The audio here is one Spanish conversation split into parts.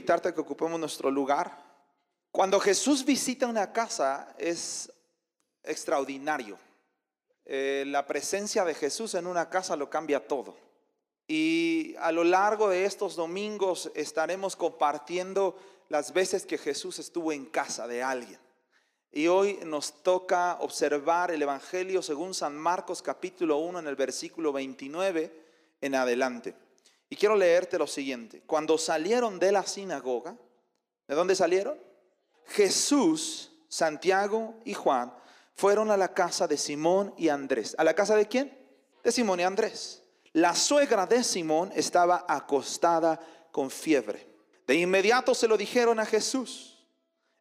invitarte que ocupemos nuestro lugar. Cuando Jesús visita una casa es extraordinario. Eh, la presencia de Jesús en una casa lo cambia todo. Y a lo largo de estos domingos estaremos compartiendo las veces que Jesús estuvo en casa de alguien. Y hoy nos toca observar el Evangelio según San Marcos capítulo 1 en el versículo 29 en adelante. Y quiero leerte lo siguiente. Cuando salieron de la sinagoga, ¿de dónde salieron? Jesús, Santiago y Juan fueron a la casa de Simón y Andrés. ¿A la casa de quién? De Simón y Andrés. La suegra de Simón estaba acostada con fiebre. De inmediato se lo dijeron a Jesús.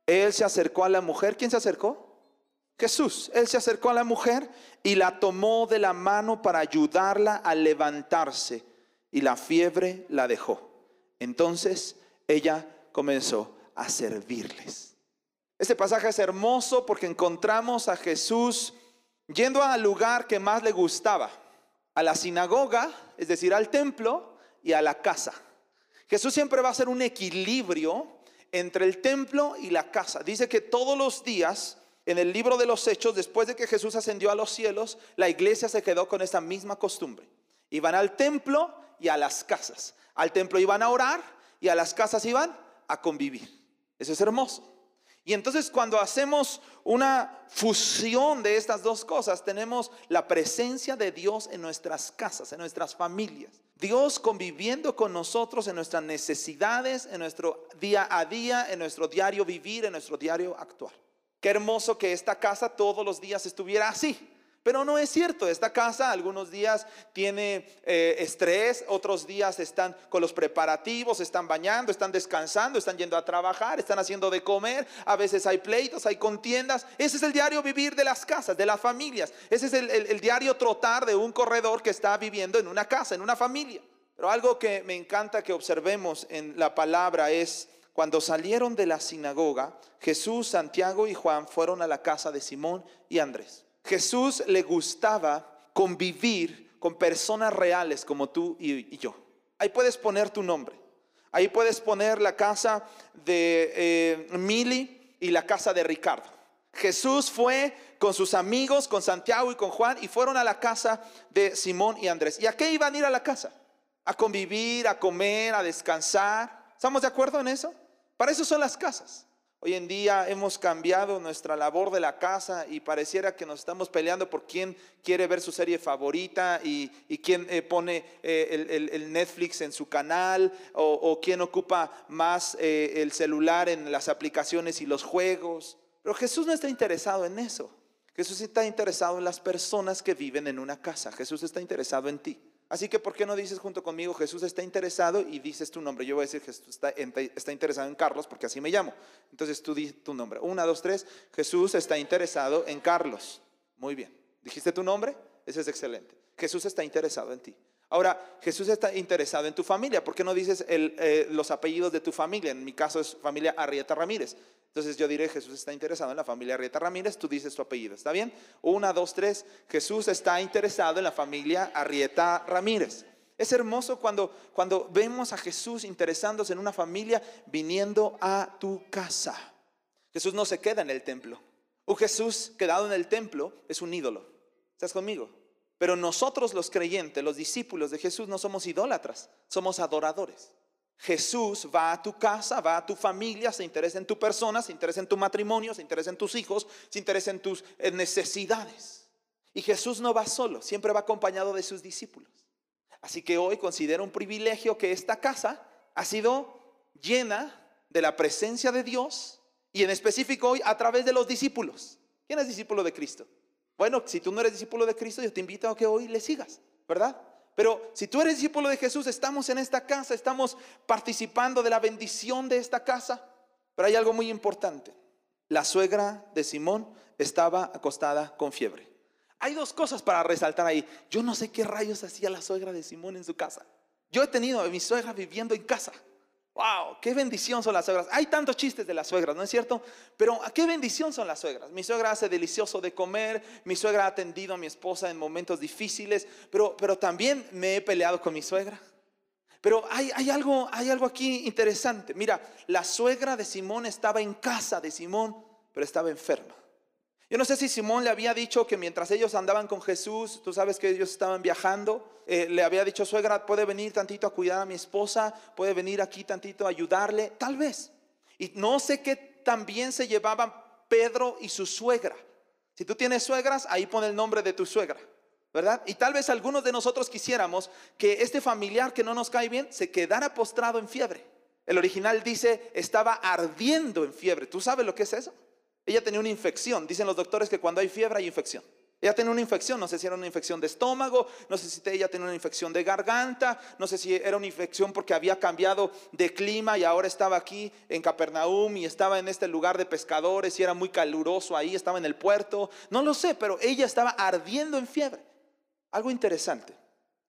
Él se acercó a la mujer. ¿Quién se acercó? Jesús. Él se acercó a la mujer y la tomó de la mano para ayudarla a levantarse y la fiebre la dejó. Entonces ella comenzó a servirles. Este pasaje es hermoso porque encontramos a Jesús yendo al lugar que más le gustaba, a la sinagoga, es decir, al templo y a la casa. Jesús siempre va a hacer un equilibrio entre el templo y la casa. Dice que todos los días en el libro de los Hechos, después de que Jesús ascendió a los cielos, la iglesia se quedó con esa misma costumbre. Iban al templo y a las casas. Al templo iban a orar y a las casas iban a convivir. Eso es hermoso. Y entonces cuando hacemos una fusión de estas dos cosas, tenemos la presencia de Dios en nuestras casas, en nuestras familias. Dios conviviendo con nosotros en nuestras necesidades, en nuestro día a día, en nuestro diario vivir, en nuestro diario actuar. Qué hermoso que esta casa todos los días estuviera así. Pero no es cierto, esta casa algunos días tiene eh, estrés, otros días están con los preparativos, están bañando, están descansando, están yendo a trabajar, están haciendo de comer, a veces hay pleitos, hay contiendas. Ese es el diario vivir de las casas, de las familias. Ese es el diario trotar de un corredor que está viviendo en una casa, en una familia. Pero algo que me encanta que observemos en la palabra es cuando salieron de la sinagoga, Jesús, Santiago y Juan fueron a la casa de Simón y Andrés. Jesús le gustaba convivir con personas reales como tú y, yo. Ahí puedes poner tu nombre. Ahí puedes poner la casa de eh, Mili y la casa de Ricardo. Jesús fue con sus amigos, con Santiago y con Juan, y fueron a la casa de Simón y Andrés. ¿Y a qué iban a ir a la casa? A convivir, a comer, a descansar. ¿Estamos de acuerdo en eso? Para eso son las casas. Hoy en día hemos cambiado nuestra labor de la casa y pareciera que nos estamos peleando por quién quiere ver su serie favorita y, quién eh, pone eh, el, Netflix en su canal o, quién ocupa más eh, el celular en las aplicaciones y los juegos. Pero Jesús no está interesado en eso. Jesús está interesado en las personas que viven en una casa. Jesús está interesado en ti. Así que, ¿por qué no dices junto conmigo, Jesús está interesado y dices tu nombre? Yo voy a decir, Jesús está, está interesado en Carlos porque así me llamo. Entonces tú dices tu nombre. Una, dos, tres. Jesús está interesado en Carlos. Muy bien. ¿Dijiste tu nombre? Ese es excelente. Jesús está interesado en ti. Ahora, Jesús está interesado en tu familia. ¿Por qué no dices eh, los apellidos de tu familia? En mi caso es familia Arrieta Ramírez. Entonces yo diré, Jesús está interesado en la familia Arrieta Ramírez, tú dices tu apellido, ¿está bien? Una, dos, tres, Jesús está interesado en la familia Arrieta Ramírez. Es hermoso cuando, cuando vemos a Jesús interesándose en una familia viniendo a tu casa. Jesús no se queda en el templo. Un Jesús quedado en el templo es un ídolo. ¿Estás conmigo? Pero nosotros los creyentes, los discípulos de Jesús, no somos idólatras, somos adoradores. Jesús va a tu casa, va a tu familia, se interesa en tu persona, se interesa en tu matrimonio, se interesa en tus hijos, se interesa en tus necesidades. Y Jesús no va solo, siempre va acompañado de sus discípulos. Así que hoy considero un privilegio que esta casa ha sido llena de la presencia de Dios y en específico hoy a través de los discípulos. ¿Quién es discípulo de Cristo? Bueno, si tú no eres discípulo de Cristo, yo te invito a que hoy le sigas, ¿verdad? Pero si tú eres discípulo de Jesús, estamos en esta casa, estamos participando de la bendición de esta casa. Pero hay algo muy importante. La suegra de Simón estaba acostada con fiebre. Hay dos cosas para resaltar ahí. Yo no sé qué rayos hacía la suegra de Simón en su casa. Yo he tenido a mi suegra viviendo en casa. Wow, qué bendición son las suegras. Hay tantos chistes de las suegras, ¿no es cierto? Pero qué bendición son las suegras. Mi suegra hace delicioso de comer, mi suegra ha atendido a mi esposa en momentos difíciles, pero, pero también me he peleado con mi suegra. Pero hay, hay, algo, hay algo aquí interesante. Mira, la suegra de Simón estaba en casa de Simón, pero estaba enferma. Yo no sé si Simón le había dicho que mientras ellos andaban con Jesús, tú sabes que ellos estaban viajando, eh, le había dicho, suegra, puede venir tantito a cuidar a mi esposa, puede venir aquí tantito a ayudarle, tal vez. Y no sé qué también se llevaban Pedro y su suegra. Si tú tienes suegras, ahí pone el nombre de tu suegra. ¿verdad? Y tal vez algunos de nosotros quisiéramos que este familiar que no nos cae bien se quedara postrado en fiebre. El original dice, estaba ardiendo en fiebre. ¿Tú sabes lo que es eso? Ella tenía una infección. Dicen los doctores que cuando hay fiebre hay infección. Ella tenía una infección, no sé si era una infección de estómago, no sé si ella tenía una infección de garganta, no sé si era una infección porque había cambiado de clima y ahora estaba aquí en Capernaum y estaba en este lugar de pescadores y era muy caluroso ahí, estaba en el puerto, no lo sé, pero ella estaba ardiendo en fiebre. Algo interesante.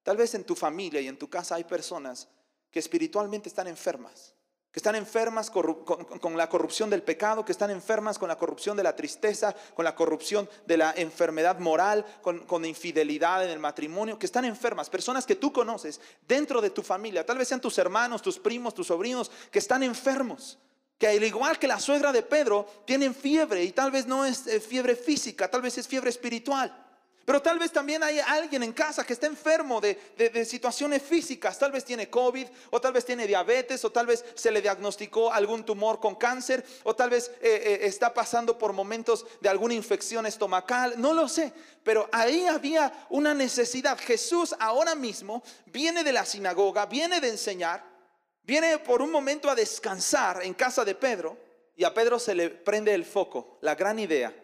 Tal vez en tu familia y en tu casa hay personas que espiritualmente están enfermas, que están enfermas con, la corrupción del pecado, que están enfermas con la corrupción de la tristeza, con la corrupción de la enfermedad moral, con, con infidelidad en el matrimonio, que están enfermas, personas que tú conoces dentro de tu familia, tal vez sean tus hermanos, tus primos, tus sobrinos, que están enfermos que al igual que la suegra de Pedro, tienen fiebre y tal vez no es eh, fiebre física, tal vez es fiebre espiritual. Pero tal vez también hay alguien en casa que está enfermo de, situaciones físicas. Tal vez tiene COVID, o tal vez tiene diabetes, o tal vez se le diagnosticó algún tumor con cáncer, o tal vez eh, eh, está pasando por momentos de alguna infección estomacal. No lo sé. Pero ahí había una necesidad. Jesús ahora mismo viene de la sinagoga, viene de enseñar, viene por un momento a descansar en casa de Pedro. Y a Pedro se le prende el foco, la gran idea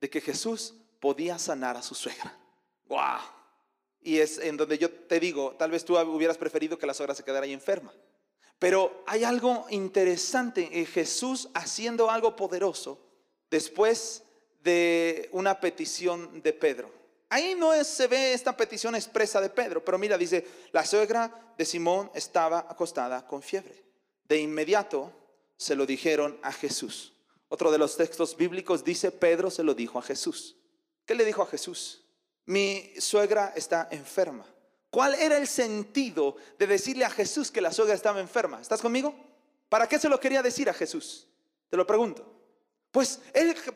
de que Jesús podía sanar a su suegra. ¡Wow! Y es en donde yo te digo, tal vez tú hubieras preferido que la suegra se quedara ahí enferma. Pero hay algo interesante en Jesús haciendo algo poderoso después de una petición de Pedro. Ahí no se ve esta petición expresa de Pedro, pero mira, dice, la suegra de Simón estaba acostada con fiebre. De inmediato se lo dijeron a Jesús. Otro de los textos bíblicos dice, Pedro se lo dijo a Jesús. ¿Qué le dijo a Jesús? Mi suegra está enferma. ¿Cuál era el sentido de decirle a Jesús que la suegra estaba enferma? ¿Estás conmigo? ¿Para qué se lo quería decir a Jesús? Te lo pregunto. Pues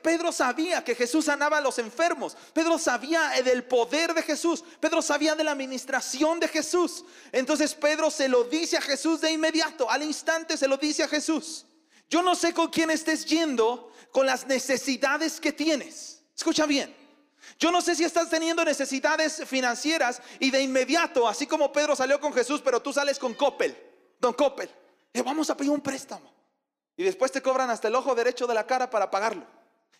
Pedro sabía que Jesús sanaba a los enfermos. Pedro sabía del poder de Jesús. Pedro sabía de la administración de Jesús. Entonces Pedro se lo dice a Jesús de inmediato. Al instante se lo dice a Jesús. Yo no sé con quién estés yendo con las necesidades que tienes. Escucha bien. Yo no sé si estás teniendo necesidades financieras y de inmediato, así como Pedro salió con Jesús, pero tú sales con Coppel, don Coppel, le vamos a pedir un préstamo. Y después te cobran hasta el ojo derecho de la cara para pagarlo.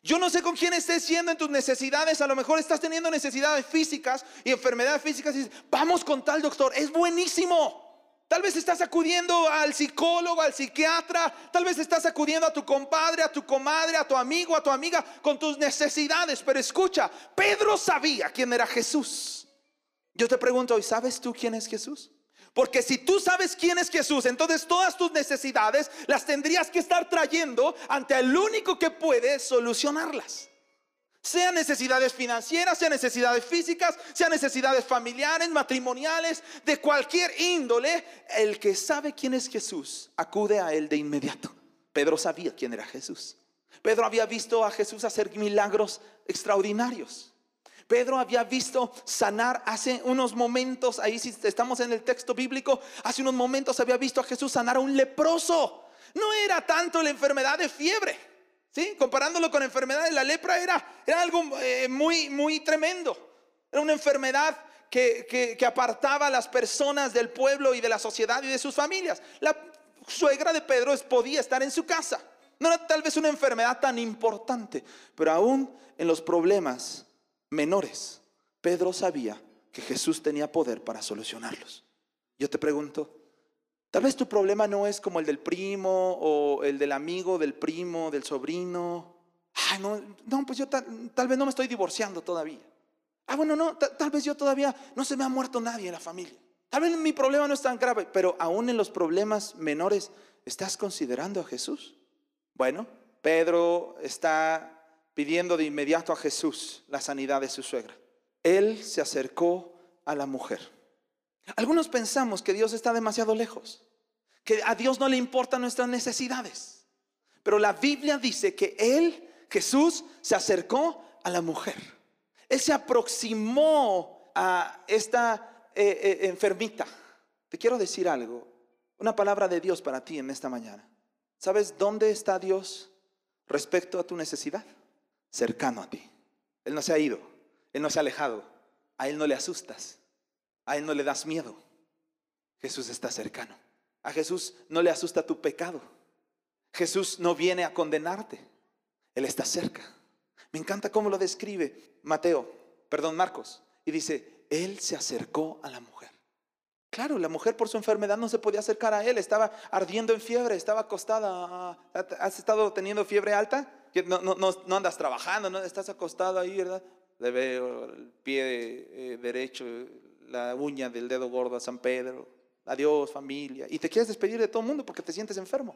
Yo no sé con quién estés siendo en tus necesidades. A lo mejor estás teniendo necesidades físicas y enfermedades físicas. Y dices, vamos con tal doctor. Es buenísimo. Tal vez estás acudiendo al psicólogo, al psiquiatra, tal vez estás acudiendo a tu compadre, a tu comadre, a tu amigo, a tu amiga con tus necesidades. Pero escucha, Pedro sabía quién era Jesús. Yo te pregunto hoy, ¿sabes tú quién es Jesús? Porque si tú sabes quién es Jesús, entonces todas tus necesidades las tendrías que estar trayendo ante el único que puede solucionarlas. Sean necesidades financieras, sean necesidades físicas, sean necesidades familiares, matrimoniales, de cualquier índole, el que sabe quién es Jesús acude a él de inmediato. Pedro sabía quién era Jesús. Pedro había visto a Jesús hacer milagros extraordinarios. Pedro había visto sanar hace unos momentos, ahí si estamos en el texto bíblico, hace unos momentos había visto a Jesús sanar a un leproso. No era tanto la enfermedad de fiebre. Comparándolo con enfermedades, la lepra era, era algo eh, muy, muy tremendo. Era una enfermedad que, apartaba a las personas del pueblo y de la sociedad y de sus familias. La suegra de Pedro podía estar en su casa. No era tal vez una enfermedad tan importante, pero aún en los problemas menores, Pedro sabía que Jesús tenía poder para solucionarlos. Yo te pregunto, Tal vez tu problema no es como el del primo o el del amigo del primo, del sobrino. Ay, no, no pues yo tal, vez no me estoy divorciando todavía. Ah, bueno, no, tal vez yo todavía no se me ha muerto nadie en la familia. Tal vez mi problema no es tan grave, pero aún en los problemas menores, ¿estás considerando a Jesús? Bueno, Pedro está pidiendo de inmediato a Jesús la sanidad de su suegra. Él se acercó a la mujer. Algunos pensamos que Dios está demasiado lejos, que a Dios no le importan nuestras necesidades. Pero la Biblia dice que Él, Jesús, se acercó a la mujer. Él se aproximó a esta eh, eh, enfermita. Te quiero decir algo, una palabra de Dios para ti en esta mañana. ¿Sabes dónde está Dios respecto a tu necesidad? Cercano a ti. Él no se ha ido, Él no se ha alejado, a Él no le asustas, a Él no le das miedo. Jesús está cercano. A Jesús no le asusta tu pecado. Jesús no viene a condenarte. Él está cerca. Me encanta cómo lo describe Mateo, perdón, Marcos. Y dice, Él se acercó a la mujer. Claro, la mujer por su enfermedad no se podía acercar a Él. Estaba ardiendo en fiebre, estaba acostada. ¿Has estado teniendo fiebre alta? No, no, no, andas trabajando, no estás acostado ahí, ¿verdad? Le veo el pie eh, derecho, la uña del dedo gordo a San Pedro. Adiós, familia. Y te quieres despedir de todo el mundo porque te sientes enfermo.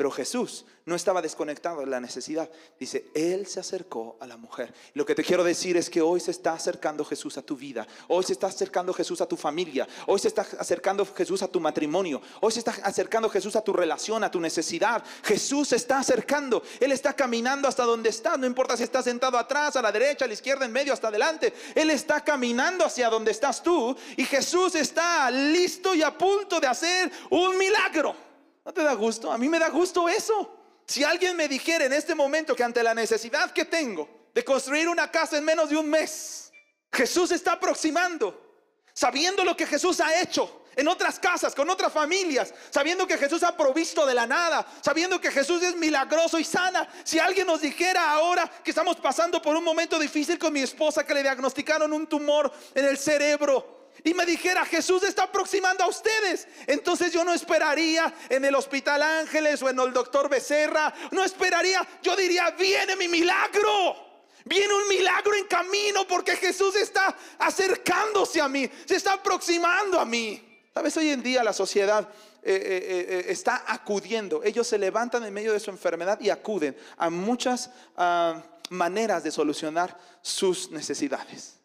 Pero Jesús no estaba desconectado de la necesidad. Dice, Él se acercó a la mujer. Lo que te quiero decir es que hoy se está acercando Jesús a tu vida. Hoy se está acercando Jesús a tu familia. Hoy se está acercando Jesús a tu matrimonio. Hoy se está acercando Jesús a tu relación, a tu necesidad. Jesús se está acercando. Él está caminando hasta donde estás. No importa si estás sentado atrás, a la derecha, a la izquierda, en medio, hasta adelante. Él está caminando hacia donde estás tú. Y Jesús está listo y a punto de hacer un milagro. ¿No te da gusto? A mí me da gusto eso. Si alguien me dijera en este momento que ante la necesidad que tengo de construir una casa en menos de un mes, Jesús está aproximando, sabiendo lo que Jesús ha hecho en otras casas, con otras familias, sabiendo que Jesús ha provisto de la nada, sabiendo que Jesús es milagroso y sana. Si alguien nos dijera ahora que estamos pasando por un momento difícil con mi esposa, que le diagnosticaron un tumor en el cerebro, y me dijera, Jesús está aproximando a ustedes, entonces yo no esperaría en el Hospital Ángeles o en el doctor Becerra, no esperaría, yo diría, viene mi milagro. Viene un milagro en camino porque Jesús está acercándose a mí, se está aproximando a mí. Sabes, hoy en día la sociedad eh, eh, eh, está acudiendo. Ellos se levantan en medio de su enfermedad y acuden a muchas ah, maneras de solucionar sus necesidades.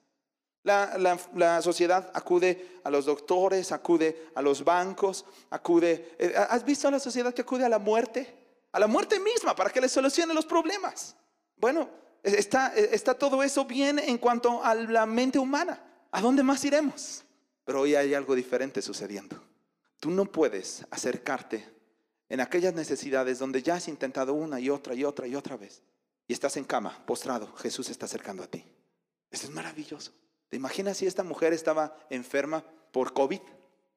La, sociedad acude a los doctores, acude a los bancos, acude... Eh, ¿Has visto a la sociedad que acude a la muerte? A la muerte misma para que le solucione los problemas. Bueno, está, está todo eso bien en cuanto a la mente humana. ¿A dónde más iremos? Pero hoy hay algo diferente sucediendo. Tú no puedes acercarte en aquellas necesidades donde ya has intentado una y otra y otra y otra vez. Y estás en cama, postrado. Jesús se está acercando a ti. Eso es maravilloso. ¿Te imaginas si esta mujer estaba enferma por COVID,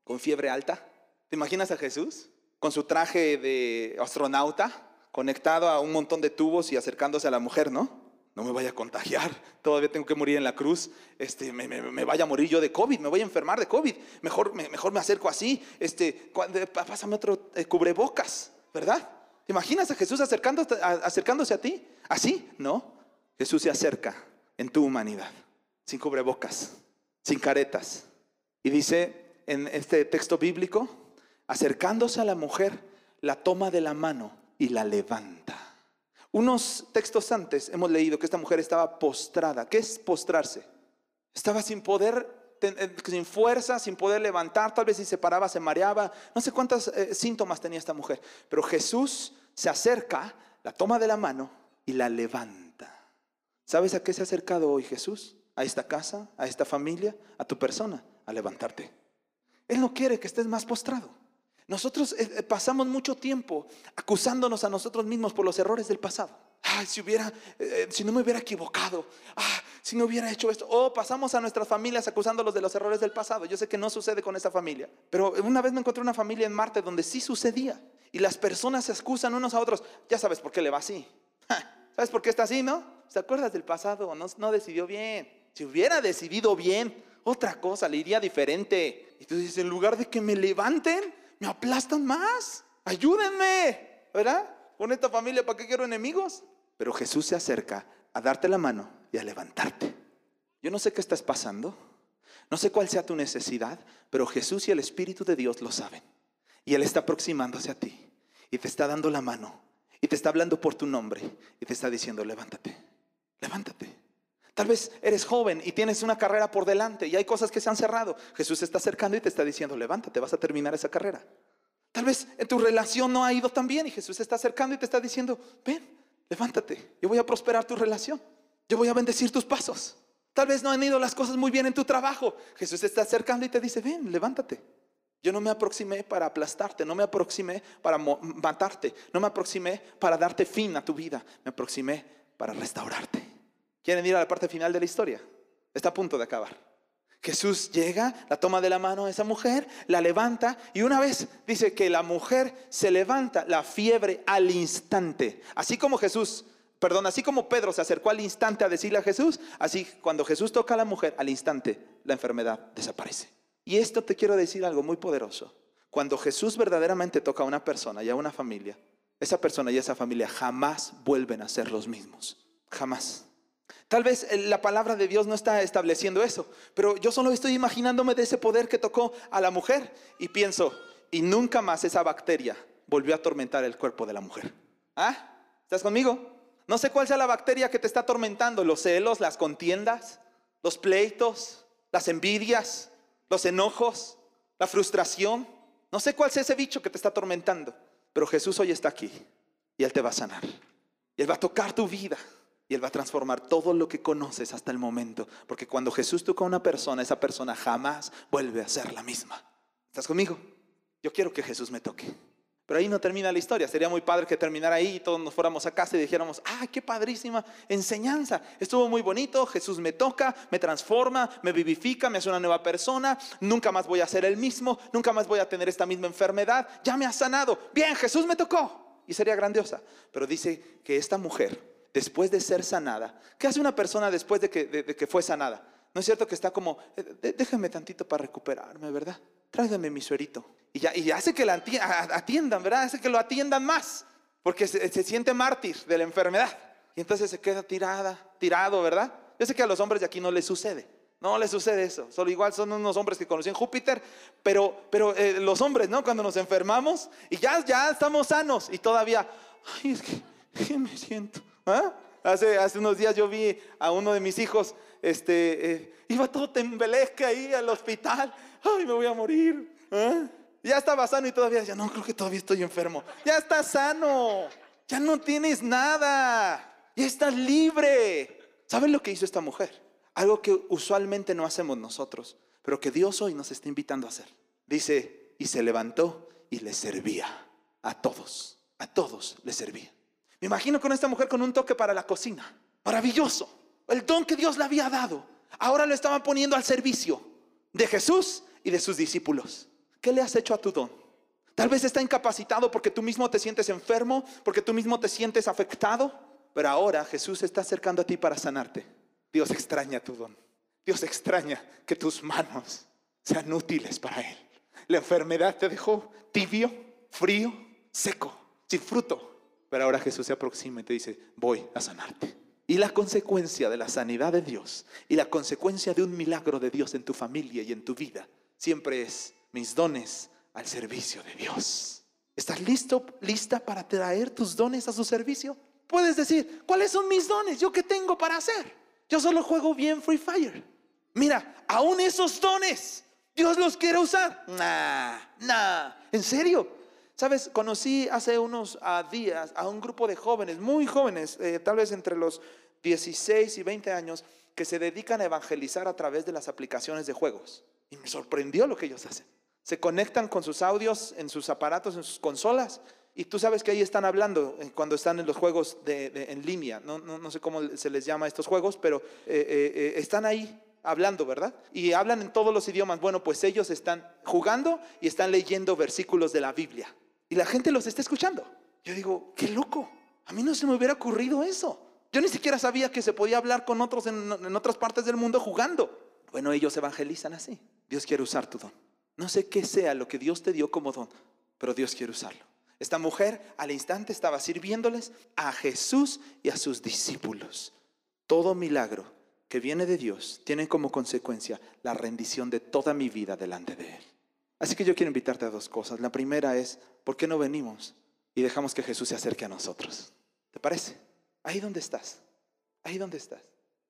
con fiebre alta? ¿Te imaginas a Jesús con su traje de astronauta, conectado a un montón de tubos y acercándose a la mujer, no? No me vaya a contagiar, todavía tengo que morir en la cruz, este, me, vaya a morir yo de COVID, me voy a enfermar de COVID, mejor me, mejor me acerco así, este, pásame otro eh, cubrebocas, ¿verdad? ¿Te imaginas a Jesús acercándose a ti? ¿Así? No, Jesús se acerca en tu humanidad sin cubrebocas, sin caretas. Y dice en este texto bíblico, acercándose a la mujer, la toma de la mano y la levanta. Unos textos antes hemos leído que esta mujer estaba postrada. ¿Qué es postrarse? Estaba sin poder, eh, sin fuerza, sin poder levantar, tal vez si se paraba se mareaba, no sé cuántos eh, síntomas tenía esta mujer, pero Jesús se acerca, la toma de la mano y la levanta. ¿Sabes a qué se ha acercado hoy Jesús? A esta casa, a esta familia, a tu persona, a levantarte. Él no quiere que estés más postrado. Nosotros eh, eh, pasamos mucho tiempo acusándonos a nosotros mismos por los errores del pasado. Ay, si hubiera, eh, si no me hubiera equivocado, ah, si no hubiera hecho esto. O pasamos a nuestras familias acusándolos de los errores del pasado. Yo sé que no sucede con esta familia, pero una vez me encontré una familia en Marte donde sí sucedía. Y las personas se excusan unos a otros. Ya sabes por qué le va así. ¿Sabes por qué está así, no? ¿Se acuerdas del pasado? No, no decidió bien. Si hubiera decidido bien, otra cosa, le iría diferente. Y tú dices, en lugar de que me levanten, me aplastan más. Ayúdenme, ¿verdad? Con esta familia, ¿para qué quiero enemigos? Pero Jesús se acerca a darte la mano y a levantarte. Yo no sé qué estás pasando, no sé cuál sea tu necesidad, pero Jesús y el Espíritu de Dios lo saben. Y Él está aproximándose a ti y te está dando la mano y te está hablando por tu nombre y te está diciendo, levántate, levántate. Tal vez eres joven y tienes una carrera por delante y hay cosas que se han cerrado. Jesús se está acercando y te está diciendo, levántate, vas a terminar esa carrera. Tal vez en tu relación no ha ido tan bien y Jesús se está acercando y te está diciendo, ven, levántate, yo voy a prosperar tu relación, yo voy a bendecir tus pasos. Tal vez no han ido las cosas muy bien en tu trabajo. Jesús se está acercando y te dice, ven, levántate. Yo no me aproximé para aplastarte, no me aproximé para matarte, no me aproximé para darte fin a tu vida, me aproximé para restaurarte. ¿Quieren ir a la parte final de la historia? Está a punto de acabar. Jesús llega, la toma de la mano a esa mujer, la levanta y una vez dice que la mujer se levanta la fiebre al instante. Así como Jesús, perdón, así como Pedro se acercó al instante a decirle a Jesús, así cuando Jesús toca a la mujer, al instante la enfermedad desaparece. Y esto te quiero decir algo muy poderoso. Cuando Jesús verdaderamente toca a una persona y a una familia, esa persona y esa familia jamás vuelven a ser los mismos. Jamás. Tal vez eh, la palabra de Dios no está estableciendo eso, pero yo solo estoy imaginándome de ese poder que tocó a la mujer y pienso, y nunca más esa bacteria volvió a atormentar el cuerpo de la mujer. ¿Ah? ¿Estás conmigo? No sé cuál sea la bacteria que te está atormentando, los celos, las contiendas, los pleitos, las envidias, los enojos, la frustración. No sé cuál sea ese bicho que te está atormentando, pero Jesús hoy está aquí y Él te va a sanar. Y Él va a tocar tu vida. Y Él va a transformar todo lo que conoces hasta el momento. Porque cuando Jesús toca a una persona, esa persona jamás vuelve a ser la misma. ¿Estás conmigo? Yo quiero que Jesús me toque. Pero ahí no termina la historia. Sería muy padre que terminara ahí y todos nos fuéramos a casa y dijéramos, ah, qué padrísima enseñanza. Estuvo muy bonito, Jesús me toca, me transforma, me vivifica, me hace una nueva persona. Nunca más voy a ser el mismo, nunca más voy a tener esta misma enfermedad. Ya me ha sanado. Bien, Jesús me tocó. Y sería grandiosa. Pero dice que esta mujer después de ser sanada. ¿Qué hace una persona después de que, fue sanada? ¿No es cierto que está como, eh, déjame tantito para recuperarme, ¿verdad? Tráigame mi suerito. Y, ya, y hace que la atiendan, ¿verdad? Hace que lo atiendan más, porque se, siente mártir de la enfermedad. Y entonces se queda tirada, tirado, ¿verdad? Yo sé que a los hombres de aquí no les sucede. No les sucede eso. Solo igual son unos hombres que conocían Júpiter, pero, pero eh, los hombres, ¿no? Cuando nos enfermamos y ya, ya estamos sanos y todavía, ay, es que, ¿qué me siento? ¿Ah? Hace, hace unos días yo vi a uno de mis hijos, este, eh, iba todo tembeleque ahí al hospital. Ay, me voy a morir. ¿Ah? Ya estaba sano y todavía decía, no, creo que todavía estoy enfermo. Ya estás sano. Ya no tienes nada. Ya estás libre. ¿Saben lo que hizo esta mujer? Algo que usualmente no hacemos nosotros, pero que Dios hoy nos está invitando a hacer. Dice, y se levantó y le servía a todos. A todos le servía. Me imagino con esta mujer con un toque para la cocina. Maravilloso. El don que Dios le había dado. Ahora lo estaban poniendo al servicio de Jesús y de sus discípulos. ¿Qué le has hecho a tu don? Tal vez está incapacitado porque tú mismo te sientes enfermo, porque tú mismo te sientes afectado, pero ahora Jesús está acercando a ti para sanarte. Dios extraña tu don. Dios extraña que tus manos sean útiles para Él. La enfermedad te dejó tibio, frío, seco, sin fruto. Pero ahora Jesús se aproxima y te dice, voy a sanarte. Y la consecuencia de la sanidad de Dios y la consecuencia de un milagro de Dios en tu familia y en tu vida siempre es mis dones al servicio de Dios. ¿Estás listo, lista para traer tus dones a su servicio? Puedes decir, ¿cuáles son mis dones? ¿Yo qué tengo para hacer? Yo solo juego bien Free Fire. Mira, aún esos dones, Dios los quiere usar. Nah, nah. ¿En serio? Sabes, conocí hace unos ah, días a un grupo de jóvenes, muy jóvenes, eh, tal vez entre los 16 y 20 años, que se dedican a evangelizar a través de las aplicaciones de juegos. Y me sorprendió lo que ellos hacen. Se conectan con sus audios en sus aparatos, en sus consolas, y tú sabes que ahí están hablando eh, cuando están en los juegos de, en línea. No, no, sé cómo se les llama a estos juegos, pero eh, están ahí hablando, ¿verdad? Y hablan en todos los idiomas. Bueno, pues ellos están jugando y están leyendo versículos de la Biblia y la gente los está escuchando. Yo digo, qué loco. A mí no se me hubiera ocurrido eso. Yo ni siquiera sabía que se podía hablar con otros en, otras partes del mundo jugando. Bueno, ellos evangelizan así. Dios quiere usar tu don. No sé qué sea lo que Dios te dio como don, pero Dios quiere usarlo. Esta mujer al instante estaba sirviéndoles a Jesús y a sus discípulos. Todo milagro que viene de Dios tiene como consecuencia la rendición de toda mi vida delante de Él. Así que yo quiero invitarte a dos cosas. La primera es, ¿por qué no venimos y dejamos que Jesús se acerque a nosotros? ¿Te parece? Ahí donde estás, ahí donde estás.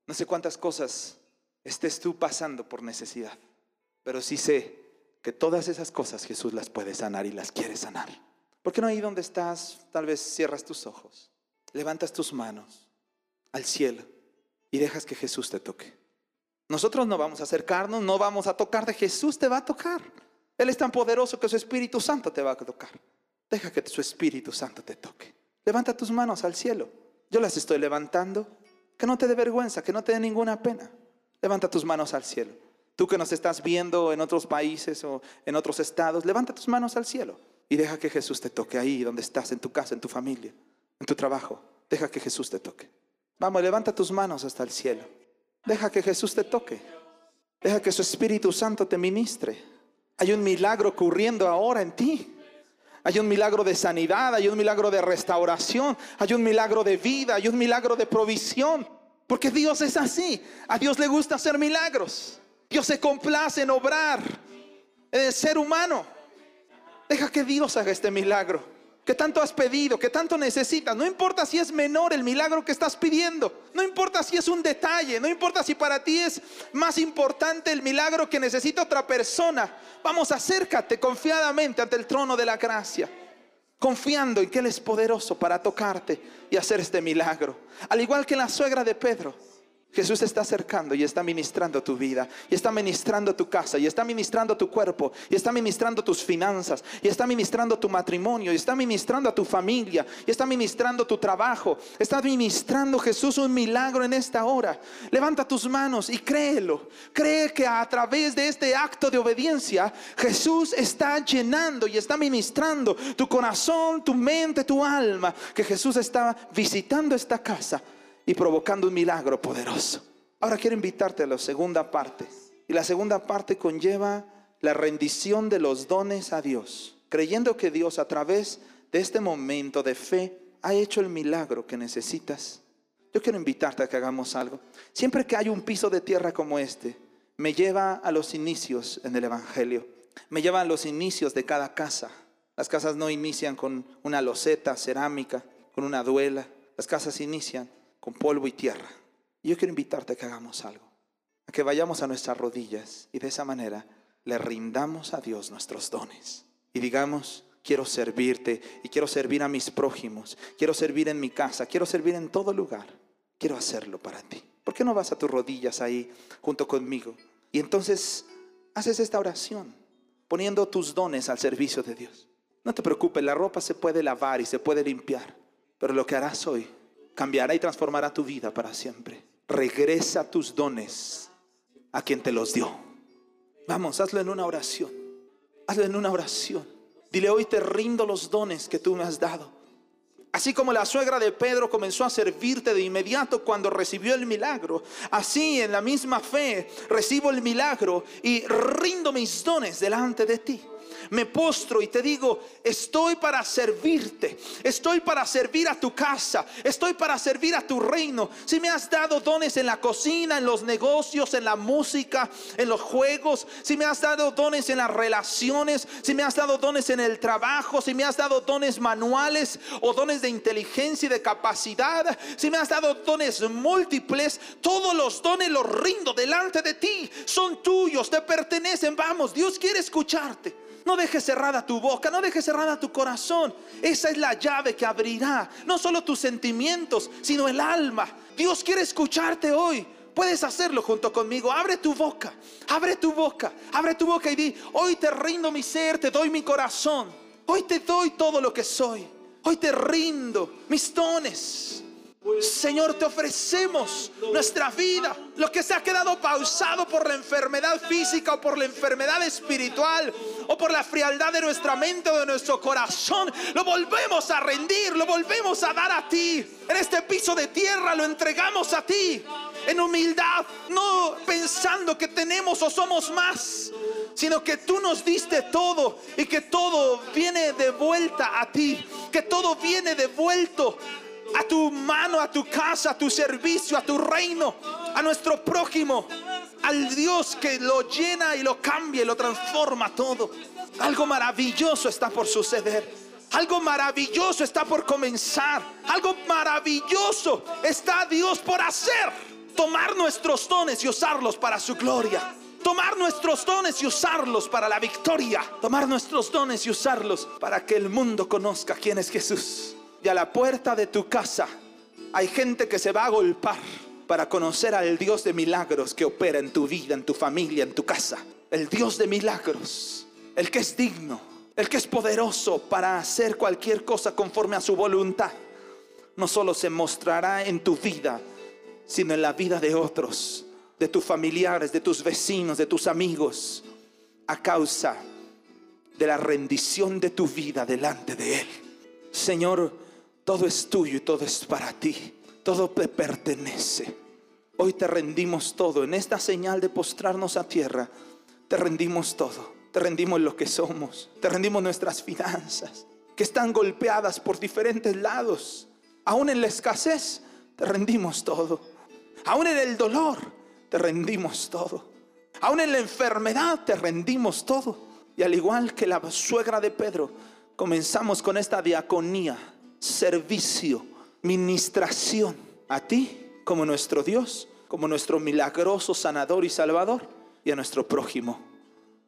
No sé cuántas cosas estés tú pasando por necesidad, pero sí sé que todas esas cosas Jesús las puede sanar y las quiere sanar. ¿Por qué no ahí donde estás, tal vez cierras tus ojos, levantas tus manos al cielo y dejas que Jesús te toque? Nosotros no vamos a acercarnos, no vamos a tocar de Jesús, te va a tocar. Él es tan poderoso que su Espíritu Santo te va a tocar. Deja que su Espíritu Santo te toque. Levanta tus manos al cielo. Yo las estoy levantando. Que no te dé vergüenza, que no te dé ninguna pena. Levanta tus manos al cielo. Tú que nos estás viendo en otros países o en otros estados, levanta tus manos al cielo y deja que Jesús te toque ahí donde estás, en tu casa, en tu familia, en tu trabajo. Deja que Jesús te toque. Vamos, levanta tus manos hasta el cielo. Deja que Jesús te toque. Deja que su Espíritu Santo te ministre. Hay un milagro ocurriendo ahora en ti. Hay un milagro de sanidad, hay un milagro de restauración, hay un milagro de vida, hay un milagro de provisión. Porque Dios es así. A Dios le gusta hacer milagros. Dios se complace en obrar en el ser humano. Deja que Dios haga este milagro que tanto has pedido, que tanto necesitas. No importa si es menor el milagro que estás pidiendo. No importa si es un detalle. No importa si para ti es más importante el milagro que necesita otra persona. Vamos, acércate confiadamente ante el trono de la gracia. Confiando en que Él es poderoso para tocarte y hacer este milagro. Al igual que la suegra de Pedro. Jesús está acercando y está ministrando tu vida, y está ministrando tu casa, y está ministrando tu cuerpo, y está ministrando tus finanzas, y está ministrando tu matrimonio, y está ministrando a tu familia, y está ministrando tu trabajo, está ministrando Jesús un milagro en esta hora. Levanta tus manos y créelo. Cree que a través de este acto de obediencia Jesús está llenando y está ministrando tu corazón, tu mente, tu alma, que Jesús está visitando esta casa y provocando un milagro poderoso. Ahora quiero invitarte a la segunda parte. Y la segunda parte conlleva la rendición de los dones a Dios, creyendo que Dios a través de este momento de fe ha hecho el milagro que necesitas. Yo quiero invitarte a que hagamos algo. Siempre que hay un piso de tierra como este, me lleva a los inicios en el Evangelio. Me lleva a los inicios de cada casa. Las casas no inician con una loseta cerámica, con una duela. Las casas inician con polvo y tierra. Y yo quiero invitarte a que hagamos algo, a que vayamos a nuestras rodillas y de esa manera le rindamos a Dios nuestros dones y digamos, quiero servirte y quiero servir a mis prójimos, quiero servir en mi casa, quiero servir en todo lugar, quiero hacerlo para ti. ¿Por qué no vas a tus rodillas ahí junto conmigo? Y entonces haces esta oración poniendo tus dones al servicio de Dios. No te preocupes, la ropa se puede lavar y se puede limpiar, pero lo que harás hoy cambiará y transformará tu vida para siempre. Regresa tus dones a quien te los dio. Vamos, hazlo en una oración. Hazlo en una oración. Dile, hoy te rindo los dones que tú me has dado. Así como la suegra de Pedro comenzó a servirte de inmediato cuando recibió el milagro, así en la misma fe recibo el milagro y rindo mis dones delante de ti me postro y te digo, estoy para servirte, estoy para servir a tu casa, estoy para servir a tu reino. Si me has dado dones en la cocina, en los negocios, en la música, en los juegos, si me has dado dones en las relaciones, si me has dado dones en el trabajo, si me has dado dones manuales o dones de inteligencia y de capacidad, si me has dado dones múltiples, todos los dones los rindo delante de ti, son tuyos, te pertenecen. Vamos, Dios quiere escucharte. No dejes cerrada tu boca, no dejes cerrada tu corazón. Esa es la llave que abrirá no solo tus sentimientos, sino el alma. Dios quiere escucharte hoy. Puedes hacerlo junto conmigo. Abre tu boca, abre tu boca, abre tu boca y di, hoy te rindo mi ser, te doy mi corazón. Hoy te doy todo lo que soy. Hoy te rindo mis dones. Señor, te ofrecemos nuestra vida, lo que se ha quedado pausado por la enfermedad física o por la enfermedad espiritual o por la frialdad de nuestra mente o de nuestro corazón, lo volvemos a rendir, lo volvemos a dar a ti. En este piso de tierra lo entregamos a ti, en humildad, no pensando que tenemos o somos más, sino que tú nos diste todo y que todo viene de vuelta a ti, que todo viene devuelto a tu mano, a tu casa, a tu servicio, a tu reino, a nuestro prójimo, al Dios que lo llena y lo cambia y lo transforma todo. Algo maravilloso está por suceder. Algo maravilloso está por comenzar. Algo maravilloso está Dios por hacer. tomar nuestros dones y usarlos para su gloria. Tomar nuestros dones y usarlos para la victoria. Tomar nuestros dones y usarlos para que el mundo conozca quién es Jesús. Y a la puerta de tu casa hay gente que se va a golpar para conocer al Dios de milagros que opera en tu vida, en tu familia, en tu casa. El Dios de milagros, el que es digno, el que es poderoso para hacer cualquier cosa conforme a su voluntad. No solo se mostrará en tu vida, sino en la vida de otros de tus familiares, de tus vecinos, de tus amigos, a causa de la rendición de tu vida delante de Él. Señor, todo es tuyo y todo es para ti. Todo te pertenece. Hoy te rendimos todo. En esta señal de postrarnos a tierra, te rendimos todo. Te rendimos lo que somos. Te rendimos nuestras finanzas, que están golpeadas por diferentes lados. Aún en la escasez, te rendimos todo. Aún en el dolor, te rendimos todo. Aún en la enfermedad te rendimos todo. Y al igual que la suegra de Pedro, comenzamos con esta diaconía, servicio, ministración a ti como nuestro Dios, como nuestro milagroso sanador y salvador, y a nuestro prójimo,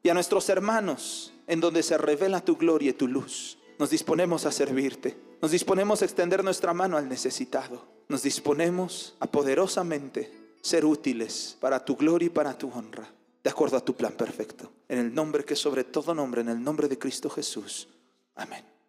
y a nuestros hermanos, en donde se revela tu gloria y tu luz. Nos disponemos a servirte, nos disponemos a extender nuestra mano al necesitado, nos disponemos a poderosamente ser útiles para tu gloria y para tu honra, de acuerdo a tu plan perfecto. En el nombre que sobre todo nombre, en el nombre de Cristo Jesús. Amén.